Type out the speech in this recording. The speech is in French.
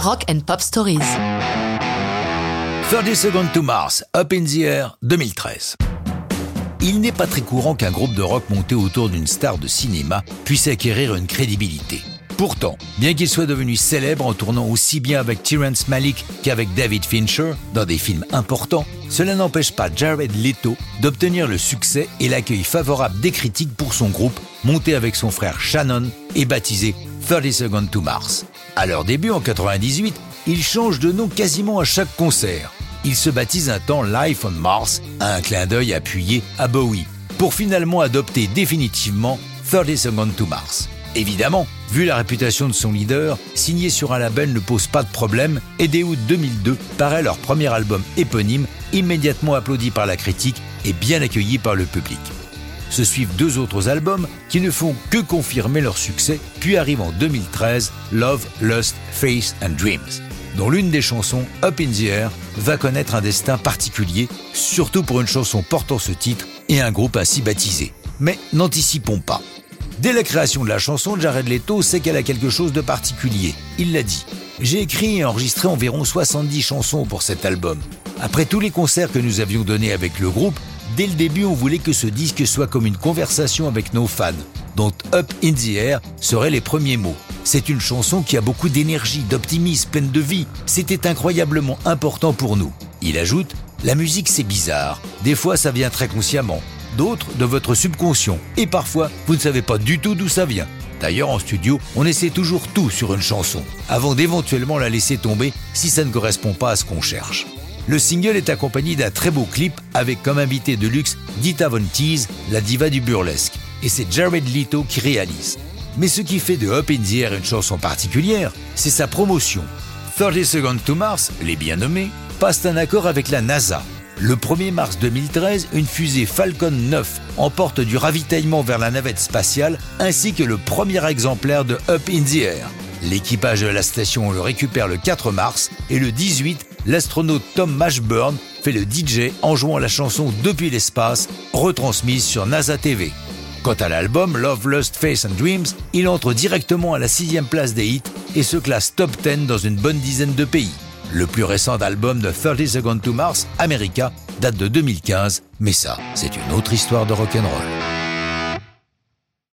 Rock and Pop Stories. 30 Seconds to Mars, Up in the Air, 2013. Il n'est pas très courant qu'un groupe de rock monté autour d'une star de cinéma puisse acquérir une crédibilité. Pourtant, bien qu'il soit devenu célèbre en tournant aussi bien avec Terrence Malick qu'avec David Fincher dans des films importants, cela n'empêche pas Jared Leto d'obtenir le succès et l'accueil favorable des critiques pour son groupe, monté avec son frère Shannon et baptisé 30 Seconds to Mars. À leur début en 98, ils changent de nom quasiment à chaque concert. Ils se baptisent un temps Life on Mars, un clin d'œil appuyé à Bowie, pour finalement adopter définitivement 30 Seconds to Mars. Évidemment, vu la réputation de son leader, signer sur un label ne pose pas de problème et dès août 2002 paraît leur premier album éponyme, immédiatement applaudi par la critique et bien accueilli par le public. Se suivent deux autres albums qui ne font que confirmer leur succès, puis arrive en 2013 Love, Lust, Face and Dreams, dont l'une des chansons, Up in the Air, va connaître un destin particulier, surtout pour une chanson portant ce titre et un groupe ainsi baptisé. Mais n'anticipons pas. Dès la création de la chanson, Jared Leto sait qu'elle a quelque chose de particulier. Il l'a dit. J'ai écrit et enregistré environ 70 chansons pour cet album. Après tous les concerts que nous avions donnés avec le groupe, dès le début on voulait que ce disque soit comme une conversation avec nos fans, dont Up in the Air seraient les premiers mots. C'est une chanson qui a beaucoup d'énergie, d'optimisme, pleine de vie. C'était incroyablement important pour nous. Il ajoute, la musique c'est bizarre. Des fois ça vient très consciemment d'autres de votre subconscient. Et parfois, vous ne savez pas du tout d'où ça vient. D'ailleurs, en studio, on essaie toujours tout sur une chanson, avant d'éventuellement la laisser tomber si ça ne correspond pas à ce qu'on cherche. Le single est accompagné d'un très beau clip avec comme invité de luxe Dita Von Teese, la diva du burlesque. Et c'est Jared Leto qui réalise. Mais ce qui fait de Up in the Air une chanson particulière, c'est sa promotion. 30 Seconds to Mars, les bien nommés, passe un accord avec la NASA, le 1er mars 2013, une fusée Falcon 9 emporte du ravitaillement vers la navette spatiale ainsi que le premier exemplaire de Up in the Air. L'équipage de la station le récupère le 4 mars et le 18, l'astronaute Tom Mashburn fait le DJ en jouant la chanson depuis l'espace, retransmise sur NASA TV. Quant à l'album Love, Lust, Face and Dreams, il entre directement à la sixième place des hits et se classe top 10 dans une bonne dizaine de pays. Le plus récent album de 30 Seconds to Mars, America, date de 2015, mais ça, c'est une autre histoire de rock'n'roll.